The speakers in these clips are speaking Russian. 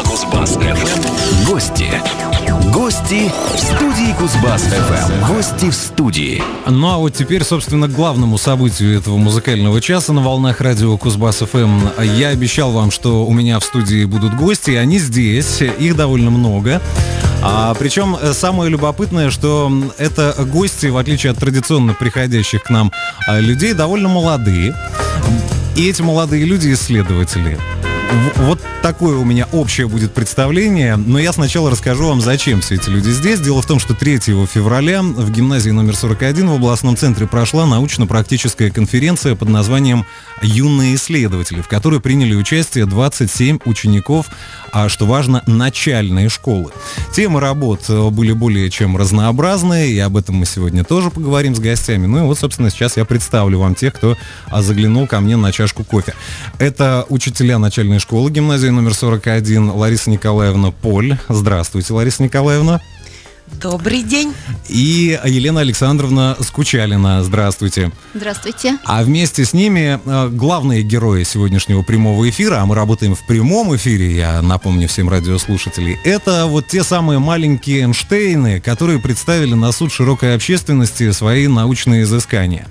на Кузбасс ФМ гости. Гости в студии Кузбасс ФМ. Гости в студии. Ну а вот теперь, собственно, к главному событию этого музыкального часа на волнах радио Кузбасс ФМ. Я обещал вам, что у меня в студии будут гости, и они здесь, их довольно много. А, причем э, самое любопытное, что это гости, в отличие от традиционно приходящих к нам а, людей, довольно молодые. И эти молодые люди исследователи. Вот такое у меня общее будет представление, но я сначала расскажу вам, зачем все эти люди здесь. Дело в том, что 3 февраля в гимназии номер 41 в областном центре прошла научно-практическая конференция под названием «Юные исследователи», в которой приняли участие 27 учеников, а что важно, начальные школы. Темы работ э, были более чем разнообразные, и об этом мы сегодня тоже поговорим с гостями. Ну и вот, собственно, сейчас я представлю вам тех, кто а, заглянул ко мне на чашку кофе. Это учителя начальной школы гимназии номер 41 Лариса Николаевна Поль. Здравствуйте, Лариса Николаевна. Добрый день. И Елена Александровна Скучалина. Здравствуйте. Здравствуйте. А вместе с ними э, главные герои сегодняшнего прямого эфира, а мы работаем в прямом эфире, я напомню всем радиослушателей, это вот те самые маленькие Эйнштейны, которые представили на суд широкой общественности свои научные изыскания.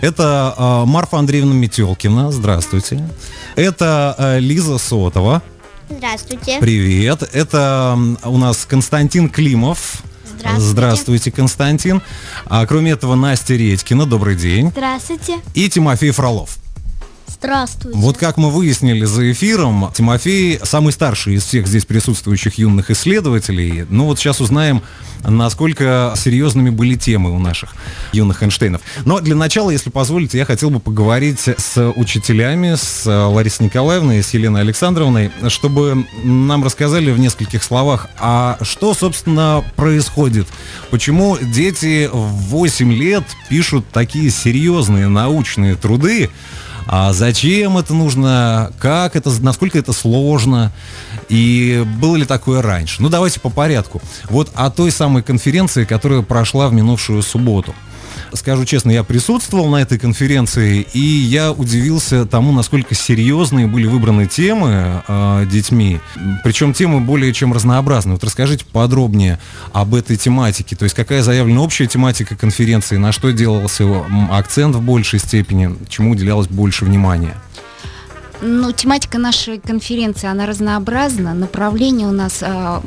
Это э, Марфа Андреевна Метелкина. Здравствуйте. Это э, Лиза Сотова. Здравствуйте. Привет. Это у нас Константин Климов. Здравствуйте. Здравствуйте, Константин. А кроме этого, Настя Редькина. Добрый день. Здравствуйте. И Тимофей Фролов. Здравствуйте. Вот как мы выяснили за эфиром, Тимофей самый старший из всех здесь присутствующих юных исследователей. Ну вот сейчас узнаем, насколько серьезными были темы у наших юных Эйнштейнов. Но для начала, если позволите, я хотел бы поговорить с учителями, с Ларисой Николаевной и с Еленой Александровной, чтобы нам рассказали в нескольких словах, а что, собственно, происходит? Почему дети в 8 лет пишут такие серьезные научные труды, а зачем это нужно, как это, насколько это сложно, и было ли такое раньше. Ну, давайте по порядку. Вот о той самой конференции, которая прошла в минувшую субботу скажу честно, я присутствовал на этой конференции, и я удивился тому, насколько серьезные были выбраны темы э, детьми. Причем темы более чем разнообразные. Вот расскажите подробнее об этой тематике. То есть какая заявлена общая тематика конференции, на что делался акцент в большей степени, чему уделялось больше внимания? Ну, тематика нашей конференции, она разнообразна. Направление у нас а,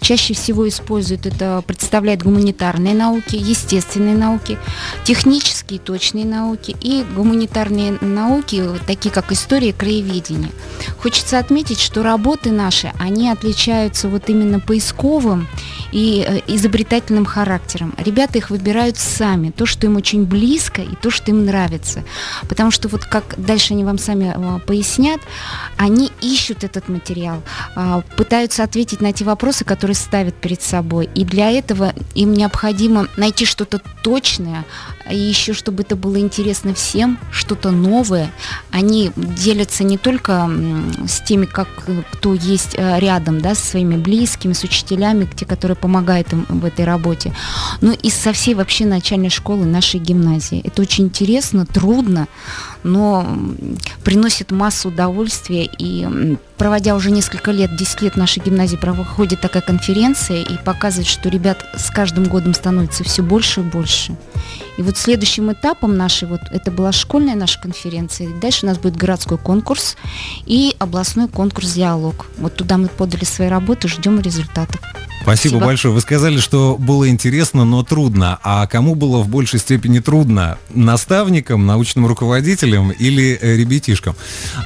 чаще всего используют, это представляет гуманитарные науки, естественные науки, технические точные науки и гуманитарные науки, такие как история и краеведение. Хочется отметить, что работы наши, они отличаются вот именно поисковым и э, изобретательным характером. Ребята их выбирают сами, то, что им очень близко и то, что им нравится. Потому что вот как дальше они вам сами а, пояснят, они ищут этот материал, а, пытаются ответить на те вопросы, которые ставят перед собой. И для этого им необходимо найти что-то точное, и еще чтобы это было интересно всем, что-то новое. Они делятся не только с теми, как кто есть э, рядом, да, со своими близкими, с учителями, те, которые помогают им в этой работе, но и со всей вообще начальной школы нашей гимназии. Это очень интересно, трудно, но приносит массу удовольствия. И проводя уже несколько лет, 10 лет нашей гимназии проходит такая конференция и показывает, что ребят с каждым годом становится все больше и больше. И вот следующим этапом нашей, вот это была школьная наша конференция, дальше у нас будет городской конкурс и областной конкурс «Диалог». Вот туда мы подали свои работы, ждем результатов. Спасибо, Спасибо большое. Вы сказали, что было интересно, но трудно. А кому было в большей степени трудно? Наставникам, научным руководителям или э, ребятишкам?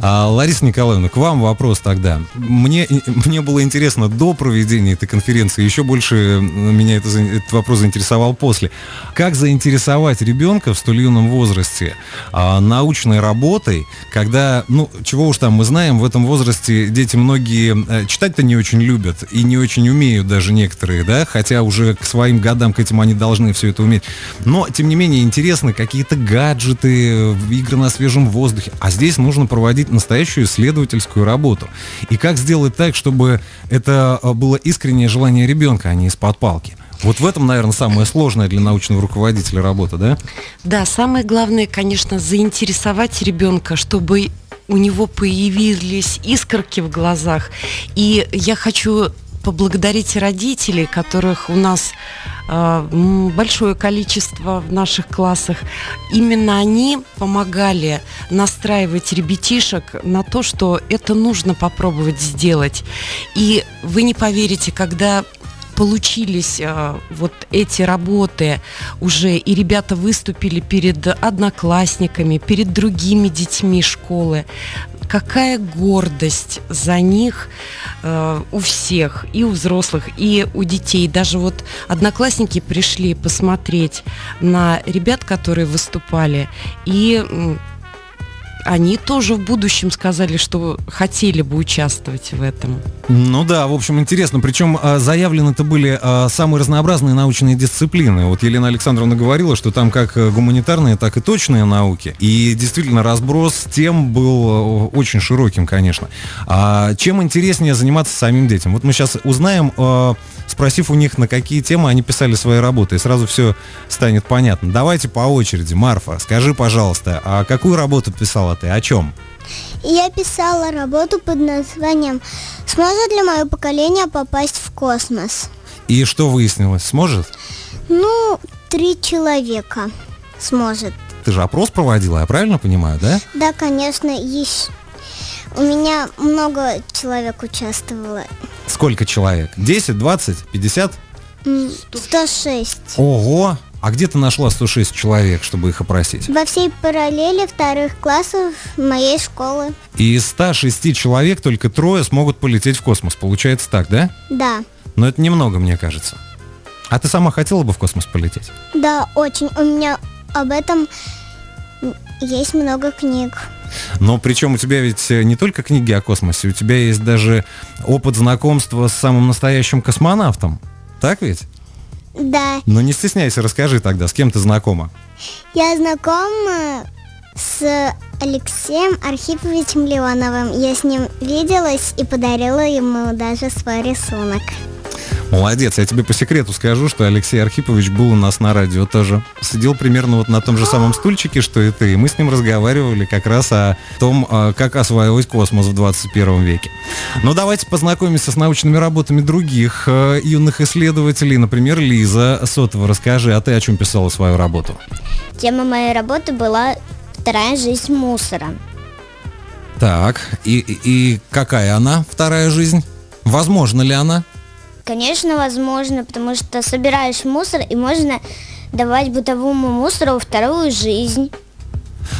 А, Лариса Николаевна, к вам вопрос тогда. Мне, мне было интересно до проведения этой конференции, еще больше э, меня это, этот вопрос заинтересовал после. Как заинтересовать ребенка в столь юном возрасте а, научной работой, когда, ну, чего уж там, мы знаем, в этом возрасте дети многие э, читать-то не очень любят и не очень умеют даже некоторые, да, хотя уже к своим годам к этим они должны все это уметь. Но, тем не менее, интересны какие-то гаджеты, игры на свежем воздухе. А здесь нужно проводить настоящую исследовательскую работу. И как сделать так, чтобы это э, было искреннее желание ребенка, а не из-под палки? Вот в этом, наверное, самое сложное для научного руководителя работа, да? Да, самое главное, конечно, заинтересовать ребенка, чтобы у него появились искорки в глазах. И я хочу поблагодарить родителей, которых у нас э, большое количество в наших классах. Именно они помогали настраивать ребятишек на то, что это нужно попробовать сделать. И вы не поверите, когда получились э, вот эти работы уже, и ребята выступили перед одноклассниками, перед другими детьми школы, какая гордость за них э, у всех, и у взрослых, и у детей. Даже вот одноклассники пришли посмотреть на ребят, которые выступали, и они тоже в будущем сказали, что хотели бы участвовать в этом. Ну да, в общем, интересно. Причем а, заявлены это были а, самые разнообразные научные дисциплины. Вот Елена Александровна говорила, что там как э, гуманитарные, так и точные науки. И действительно разброс тем был э, очень широким, конечно. А чем интереснее заниматься самим детям? Вот мы сейчас узнаем, э, спросив у них, на какие темы они писали свои работы, и сразу все станет понятно. Давайте по очереди. Марфа, скажи, пожалуйста, а какую работу писала писала ты? О чем? Я писала работу под названием «Сможет ли мое поколение попасть в космос?» И что выяснилось? Сможет? Ну, три человека сможет. Ты же опрос проводила, я правильно понимаю, да? Да, конечно, есть. У меня много человек участвовало. Сколько человек? 10, 20, 50? 106. Ого! А где ты нашла 106 человек, чтобы их опросить? Во всей параллели вторых классов моей школы. И из 106 человек только трое смогут полететь в космос. Получается так, да? Да. Но это немного, мне кажется. А ты сама хотела бы в космос полететь? Да, очень. У меня об этом есть много книг. Но причем у тебя ведь не только книги о космосе, у тебя есть даже опыт знакомства с самым настоящим космонавтом. Так ведь? Да. Ну не стесняйся, расскажи тогда, с кем ты знакома? Я знакома с Алексеем Архиповичем Леоновым. Я с ним виделась и подарила ему даже свой рисунок. Молодец, я тебе по секрету скажу, что Алексей Архипович был у нас на радио тоже. Сидел примерно вот на том же самом стульчике, что и ты. И мы с ним разговаривали как раз о том, а, как осваивать космос в 21 веке. Ну, давайте познакомимся с научными работами других э, юных исследователей. Например, Лиза Сотова, расскажи, а ты о чем писала свою работу? Тема моей работы была «Вторая жизнь мусора». Так, и, и какая она, вторая жизнь? Возможно ли она? Конечно, возможно, потому что собираешь мусор и можно давать бытовому мусору вторую жизнь.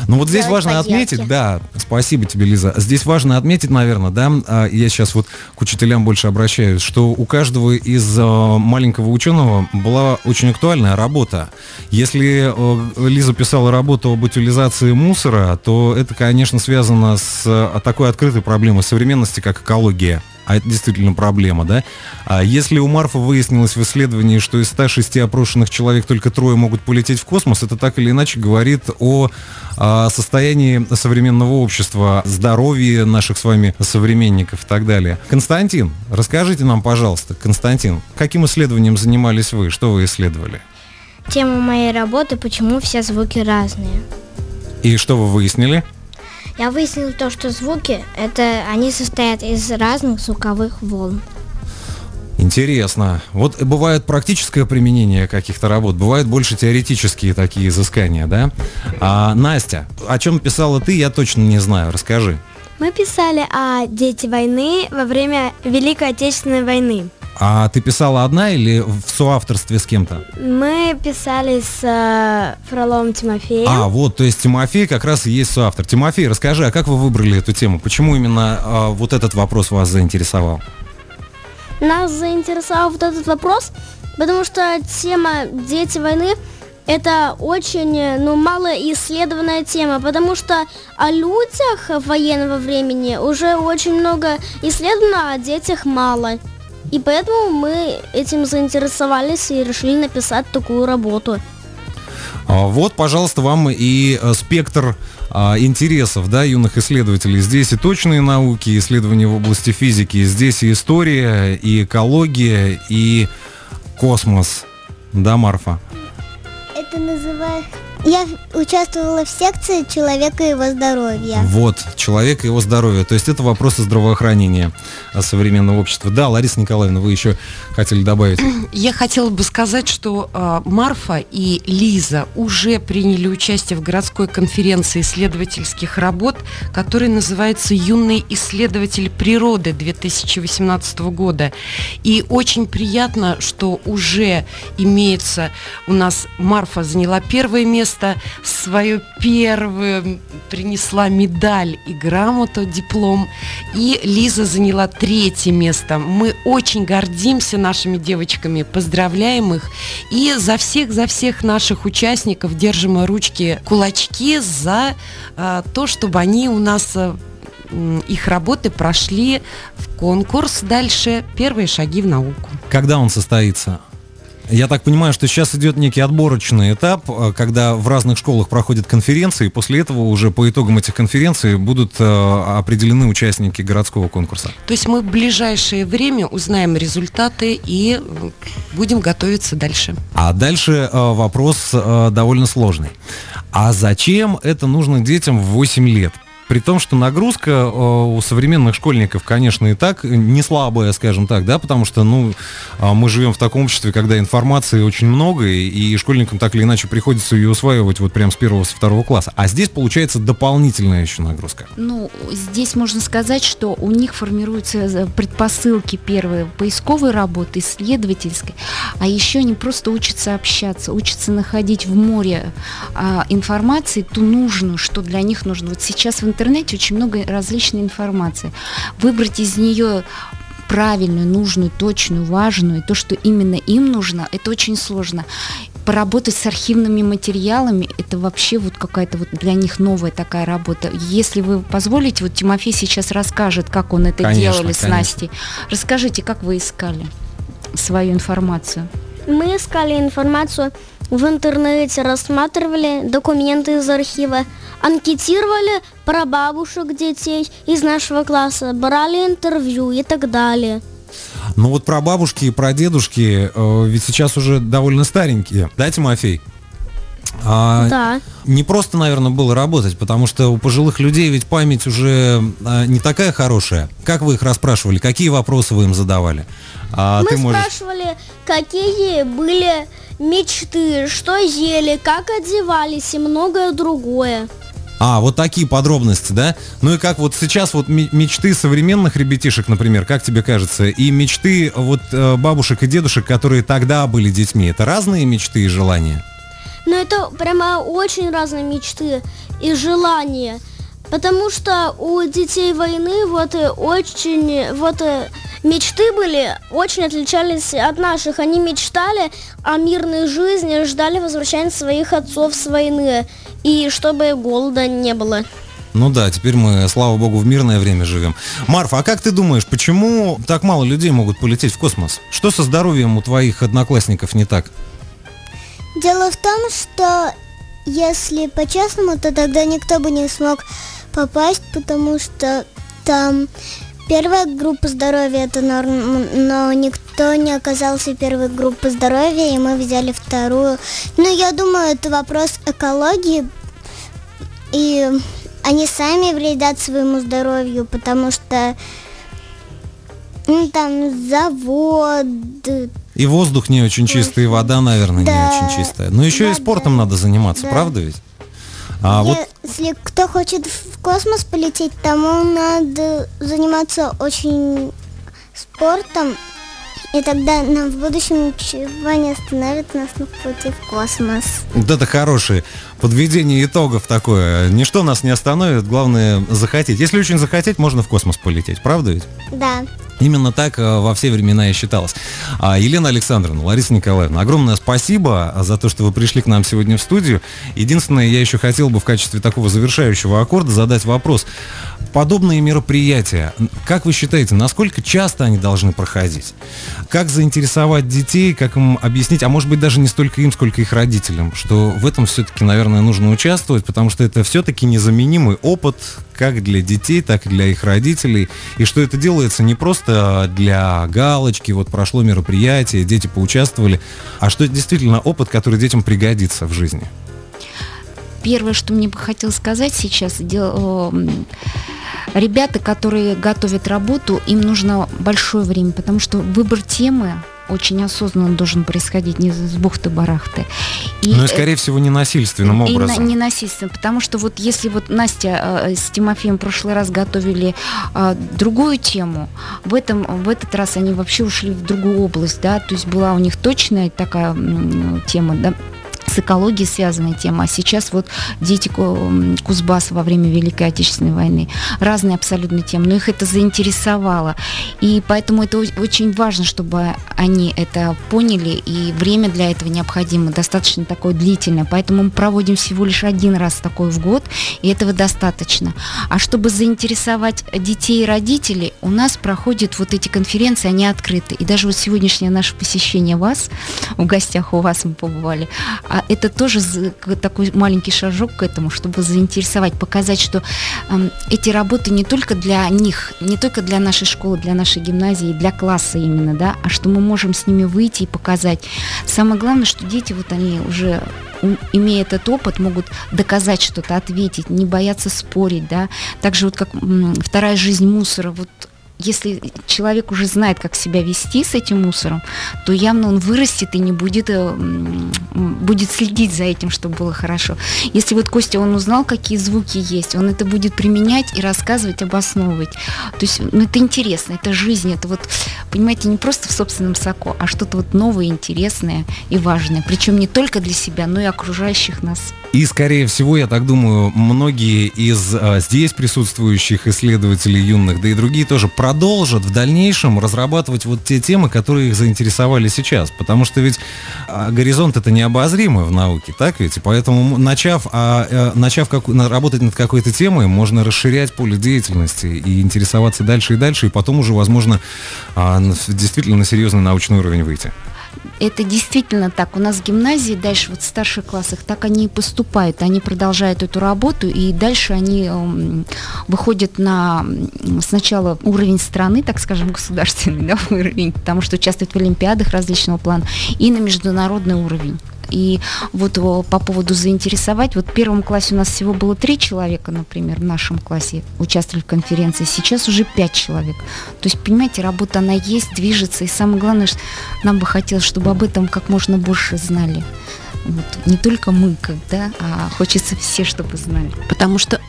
Ну вот здесь важно поделки. отметить, да, спасибо тебе, Лиза. Здесь важно отметить, наверное, да, а, я сейчас вот к учителям больше обращаюсь, что у каждого из а, маленького ученого была очень актуальная работа. Если а, Лиза писала работу об утилизации мусора, то это, конечно, связано с такой открытой проблемой современности, как экология а это действительно проблема, да? А если у Марфа выяснилось в исследовании, что из 106 опрошенных человек только трое могут полететь в космос, это так или иначе говорит о, о состоянии современного общества, здоровье наших с вами современников и так далее. Константин, расскажите нам, пожалуйста, Константин, каким исследованием занимались вы? Что вы исследовали? Тема моей работы «Почему все звуки разные». И что вы выяснили? Я выяснил то, что звуки, это они состоят из разных звуковых волн. Интересно. Вот бывает практическое применение каких-то работ, бывают больше теоретические такие изыскания, да? А Настя, о чем писала ты, я точно не знаю. Расскажи. Мы писали о дети войны во время Великой Отечественной войны. А ты писала одна или в соавторстве с кем-то? Мы писали с э, Фроловым Тимофеем. А, вот, то есть Тимофей как раз и есть соавтор. Тимофей, расскажи, а как вы выбрали эту тему? Почему именно э, вот этот вопрос вас заинтересовал? Нас заинтересовал вот этот вопрос, потому что тема «Дети войны» это очень ну, мало исследованная тема, потому что о людях военного времени уже очень много исследовано, а о детях мало. И поэтому мы этим заинтересовались и решили написать такую работу. А, вот, пожалуйста, вам и э, спектр а, интересов да, юных исследователей. Здесь и точные науки, исследования в области физики, здесь и история, и экология, и космос. Да, Марфа? Это называется Я участвовала в секции человека и его здоровья. Вот, человек и его здоровье. То есть это вопросы здравоохранения современного общества. Да, Лариса Николаевна, вы еще хотели добавить? Я хотела бы сказать, что э, Марфа и Лиза уже приняли участие в городской конференции исследовательских работ, которая называется «Юный исследователь природы» 2018 года. И очень приятно, что уже имеется у нас Марфа заняла первое место, свою первую принесла медаль и грамоту, диплом. И Лиза заняла третье место. Мы очень гордимся нашими девочками, поздравляем их. И за всех, за всех наших участников держим ручки, кулачки за а, то, чтобы они у нас а, их работы прошли в конкурс дальше «Первые шаги в науку». Когда он состоится? Я так понимаю, что сейчас идет некий отборочный этап, э, когда в разных школах проходят конференции, и после этого уже по итогам этих конференций будут э, определены участники городского конкурса. То есть мы в ближайшее время узнаем результаты и будем готовиться дальше. А дальше э, вопрос довольно сложный. А зачем это нужно детям в 8 лет? При том, что нагрузка э, у современных школьников, конечно, и так не слабая, скажем так, да, потому что, ну, а, мы живем в таком обществе, когда информации очень много, и школьникам так или иначе приходится ее усваивать вот прям с первого, со второго класса. А здесь получается дополнительная еще нагрузка. Ну, здесь можно сказать, что у них формируются э, предпосылки первые поисковой работы, исследовательской, а еще они просто учатся общаться, учатся находить в море а, информации ту нужную, что для них нужно. Вот сейчас в интернете интернете очень много различной информации. Выбрать из нее правильную, нужную, точную, важную, то, что именно им нужно, это очень сложно. Поработать с архивными материалами, это вообще вот какая-то вот для них новая такая работа. Если вы позволите, вот Тимофей сейчас расскажет, как он это конечно, делали с Настей. Расскажите, как вы искали свою информацию? Мы искали информацию в интернете, рассматривали документы из архива, анкетировали про бабушек детей из нашего класса, брали интервью и так далее. Ну вот про бабушки и про дедушки э, ведь сейчас уже довольно старенькие, да, Тимофей? А, да. Не просто, наверное, было работать, потому что у пожилых людей ведь память уже а, не такая хорошая. Как вы их расспрашивали? Какие вопросы вы им задавали? А, Мы можешь... спрашивали, какие были мечты, что ели, как одевались и многое другое. А, вот такие подробности, да? Ну и как вот сейчас вот мечты современных ребятишек, например, как тебе кажется, и мечты вот э, бабушек и дедушек, которые тогда были детьми, это разные мечты и желания? Ну это прямо очень разные мечты и желания. Потому что у детей войны вот э, очень вот э, мечты были, очень отличались от наших. Они мечтали о мирной жизни, ждали возвращения своих отцов с войны. И чтобы голода не было. Ну да, теперь мы, слава богу, в мирное время живем. Марфа, а как ты думаешь, почему так мало людей могут полететь в космос? Что со здоровьем у твоих одноклассников не так? Дело в том, что если по-честному, то тогда никто бы не смог попасть, потому что там первая группа здоровья это норм, но никто не оказался первой группы здоровья, и мы взяли вторую. Ну, я думаю, это вопрос экологии, и они сами вредят своему здоровью, потому что ну, там завод. И воздух не очень чистый, и вода, наверное, да, не очень чистая. Но еще вода. и спортом надо заниматься, да. правда ведь? А Если вот... кто хочет в космос полететь, тому надо заниматься очень спортом, и тогда нам в будущем ничего не остановит нас на пути в космос. Вот это хорошее подведение итогов такое. Ничто нас не остановит, главное захотеть. Если очень захотеть, можно в космос полететь, правда ведь? Да. Именно так э, во все времена и считалось. А, Елена Александровна, Лариса Николаевна, огромное спасибо за то, что вы пришли к нам сегодня в студию. Единственное, я еще хотел бы в качестве такого завершающего аккорда задать вопрос. Подобные мероприятия, как вы считаете, насколько часто они должны проходить? Как заинтересовать детей, как им объяснить, а может быть даже не столько им, сколько их родителям, что в этом все-таки, наверное, нужно участвовать, потому что это все-таки незаменимый опыт как для детей, так и для их родителей, и что это делается не просто для галочки, вот прошло мероприятие, дети поучаствовали, а что это действительно опыт, который детям пригодится в жизни. Первое, что мне бы хотелось сказать сейчас, дело, ребята, которые готовят работу, им нужно большое время, потому что выбор темы очень осознанно должен происходить, не с бухты-барахты. И, ну и, скорее всего, не насильственным образом. И не насильственно, потому что вот если вот Настя э, с Тимофеем в прошлый раз готовили э, другую тему, в, этом, в этот раз они вообще ушли в другую область, да, то есть была у них точная такая э, тема, да, с экологией связанная тема. А сейчас вот дети Кузбасса во время Великой Отечественной войны. Разные абсолютно темы. Но их это заинтересовало. И поэтому это очень важно, чтобы они это поняли. И время для этого необходимо достаточно такое длительное. Поэтому мы проводим всего лишь один раз такой в год. И этого достаточно. А чтобы заинтересовать детей и родителей, у нас проходят вот эти конференции, они открыты. И даже вот сегодняшнее наше посещение вас, в гостях у вас мы побывали, это тоже такой маленький шажок к этому, чтобы заинтересовать, показать, что э, эти работы не только для них, не только для нашей школы, для нашей гимназии, для класса именно, да, а что мы можем с ними выйти и показать. Самое главное, что дети, вот они уже имея этот опыт, могут доказать что-то, ответить, не бояться спорить, да. Также вот как вторая жизнь мусора, вот если человек уже знает, как себя вести с этим мусором, то явно он вырастет и не будет, э, будет следить за этим, чтобы было хорошо. Если вот Костя, он узнал, какие звуки есть, он это будет применять и рассказывать, обосновывать. То есть, ну, это интересно, это жизнь, это вот, понимаете, не просто в собственном соку, а что-то вот новое, интересное и важное. Причем не только для себя, но и окружающих нас. И, скорее всего, я так думаю, многие из а, здесь присутствующих исследователей юных, да и другие тоже продолжат в дальнейшем разрабатывать вот те темы, которые их заинтересовали сейчас. Потому что ведь а, горизонт это необозримый в науке, так ведь? И поэтому, начав, а, а, начав как, работать над какой-то темой, можно расширять поле деятельности и интересоваться дальше и дальше, и потом уже, возможно, а, действительно на серьезный научный уровень выйти. Это действительно так. У нас в гимназии дальше вот в старших классах так они и поступают. Они продолжают эту работу, и дальше они э, выходят на сначала уровень страны, так скажем, государственный да, уровень, потому что участвуют в олимпиадах различного плана, и на международный уровень. И вот по поводу заинтересовать, вот в первом классе у нас всего было три человека, например, в нашем классе участвовали в конференции, сейчас уже пять человек. То есть, понимаете, работа, она есть, движется, и самое главное, что нам бы хотелось, чтобы об этом как можно больше знали. Вот, не только мы, когда, а хочется все, чтобы знали. Потому что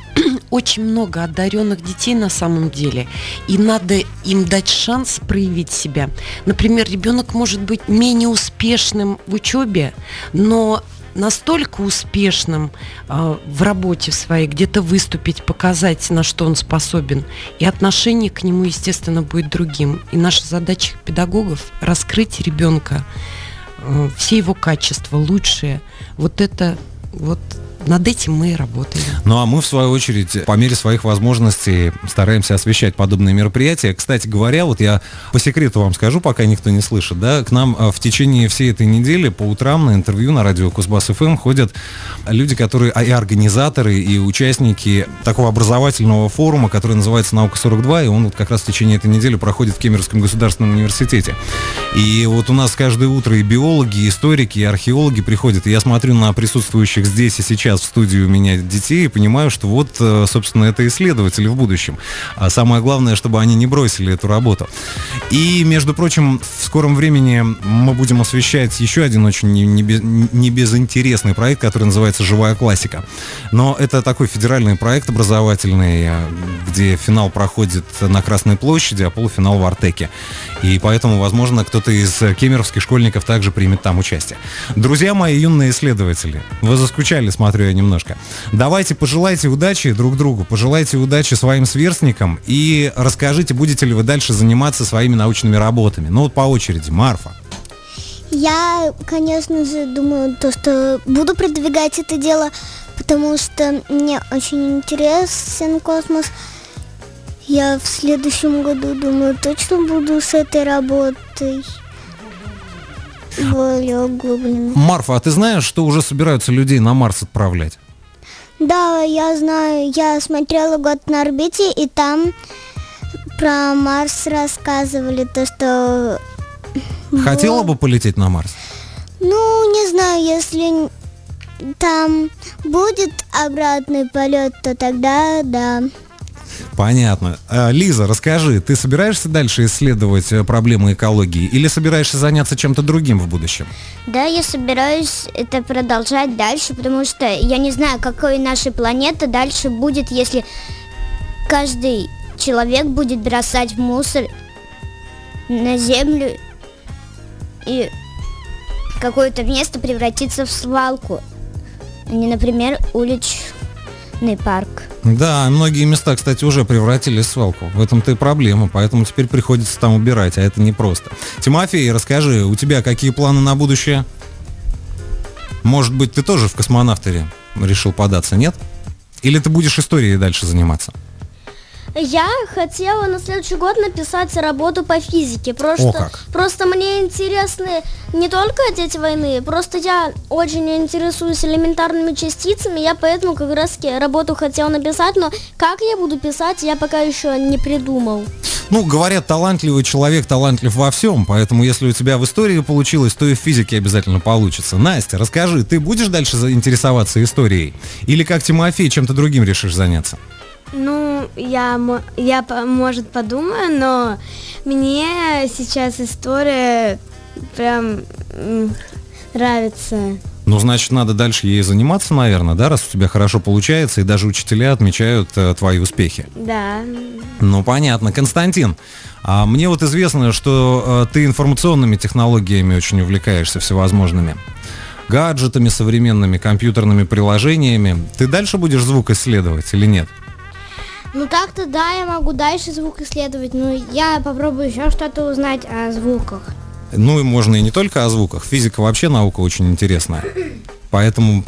очень много одаренных детей на самом деле, и надо им дать шанс проявить себя. Например, ребенок может быть менее успешным в учебе, но настолько успешным э, в работе своей, где-то выступить, показать, на что он способен, и отношение к нему, естественно, будет другим. И наша задача педагогов раскрыть ребенка, э, все его качества лучшие. Вот это вот над этим мы и работаем. Ну а мы, в свою очередь, по мере своих возможностей стараемся освещать подобные мероприятия. Кстати говоря, вот я по секрету вам скажу, пока никто не слышит, да, к нам а, в течение всей этой недели по утрам на интервью на радио Кузбасс ФМ ходят люди, которые а, и организаторы, и участники такого образовательного форума, который называется «Наука-42», и он вот как раз в течение этой недели проходит в Кемеровском государственном университете. И вот у нас каждое утро и биологи, и историки, и археологи приходят, и я смотрю на присутствующих здесь и сейчас сейчас в студии у меня детей и понимаю, что вот, э, собственно, это исследователи в будущем. А самое главное, чтобы они не бросили эту работу. И, между прочим, в скором времени мы будем освещать еще один очень небезынтересный проект, который называется «Живая классика». Но это такой федеральный проект образовательный, э, где финал проходит на Красной площади, а полуфинал в Артеке. И поэтому, возможно, кто-то из кемеровских школьников также примет там участие. Друзья мои юные исследователи, вы заскучали, смотрю, я немножко. Давайте пожелайте удачи друг другу, пожелайте удачи своим сверстникам и расскажите, будете ли вы дальше заниматься своими научными работами. Ну вот по очереди. Марфа. Я, конечно же, думаю, то, что буду продвигать это дело, потому что мне очень интересен космос. Я в следующем году, думаю, точно буду с этой работой более углубленно. Марфа, а ты знаешь, что уже собираются людей на Марс отправлять? Да, я знаю. Я смотрела год на орбите, и там про Марс рассказывали, то, что... Хотела вот. бы полететь на Марс? Ну, не знаю, если там будет обратный полет, то тогда да. Понятно. А, Лиза, расскажи, ты собираешься дальше исследовать э, проблемы экологии или собираешься заняться чем-то другим в будущем? Да, я собираюсь это продолжать дальше, потому что я не знаю, какой наша планета дальше будет, если каждый человек будет бросать мусор на землю и какое-то место превратится в свалку, а не, например, уличный парк. Да, многие места, кстати, уже превратились в свалку. В этом-то и проблема, поэтому теперь приходится там убирать, а это непросто. Тимофей, расскажи, у тебя какие планы на будущее? Может быть, ты тоже в космонавтере решил податься, нет? Или ты будешь историей дальше заниматься? Я хотела на следующий год написать работу по физике. Просто, О, как. просто мне интересны не только дети войны, просто я очень интересуюсь элементарными частицами, я поэтому как раз работу хотела написать, но как я буду писать, я пока еще не придумал. Ну, говорят, талантливый человек талантлив во всем, поэтому если у тебя в истории получилось, то и в физике обязательно получится. Настя, расскажи, ты будешь дальше заинтересоваться историей? Или как Тимофей, чем-то другим решишь заняться? Ну, я, я, может, подумаю, но мне сейчас история прям нравится. Ну, значит, надо дальше ей заниматься, наверное, да, раз у тебя хорошо получается, и даже учителя отмечают э, твои успехи. Да. Ну, понятно. Константин, а мне вот известно, что э, ты информационными технологиями очень увлекаешься всевозможными. Гаджетами современными, компьютерными приложениями. Ты дальше будешь звук исследовать или нет? Ну так-то да, я могу дальше звук исследовать, но я попробую еще что-то узнать о звуках. Ну и можно и не только о звуках. Физика вообще наука очень интересная. Поэтому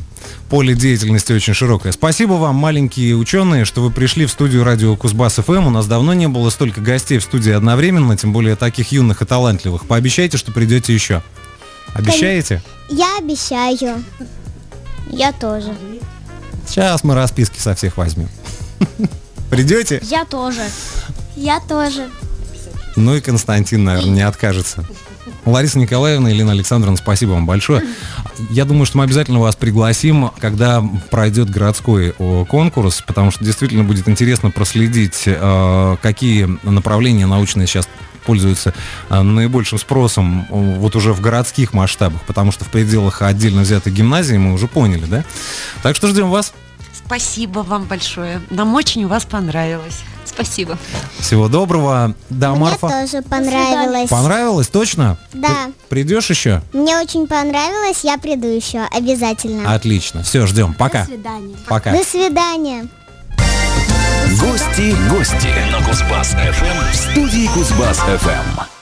поле деятельности очень широкое. Спасибо вам, маленькие ученые, что вы пришли в студию радио Кузбасс ФМ. У нас давно не было столько гостей в студии одновременно, тем более таких юных и талантливых. Пообещайте, что придете еще. Обещаете? Я обещаю. Я тоже. Сейчас мы расписки со всех возьмем. Придете? Я тоже. Я тоже. Ну и Константин, наверное, не откажется. Лариса Николаевна, Елена Александровна, спасибо вам большое. Я думаю, что мы обязательно вас пригласим, когда пройдет городской конкурс, потому что действительно будет интересно проследить, э, какие направления научные сейчас пользуются э, наибольшим спросом вот уже в городских масштабах, потому что в пределах отдельно взятой гимназии мы уже поняли, да? Так что ждем вас. Спасибо вам большое. Нам очень у вас понравилось. Спасибо. Всего доброго. Да, Мне Марфа. тоже понравилось. Понравилось, точно? Да. Ты придешь еще? Мне очень понравилось, я приду еще обязательно. Отлично. Все, ждем. Пока. До свидания. Пока. До свидания. Гости, гости на Кузбасс ФМ в студии Кузбасс ФМ.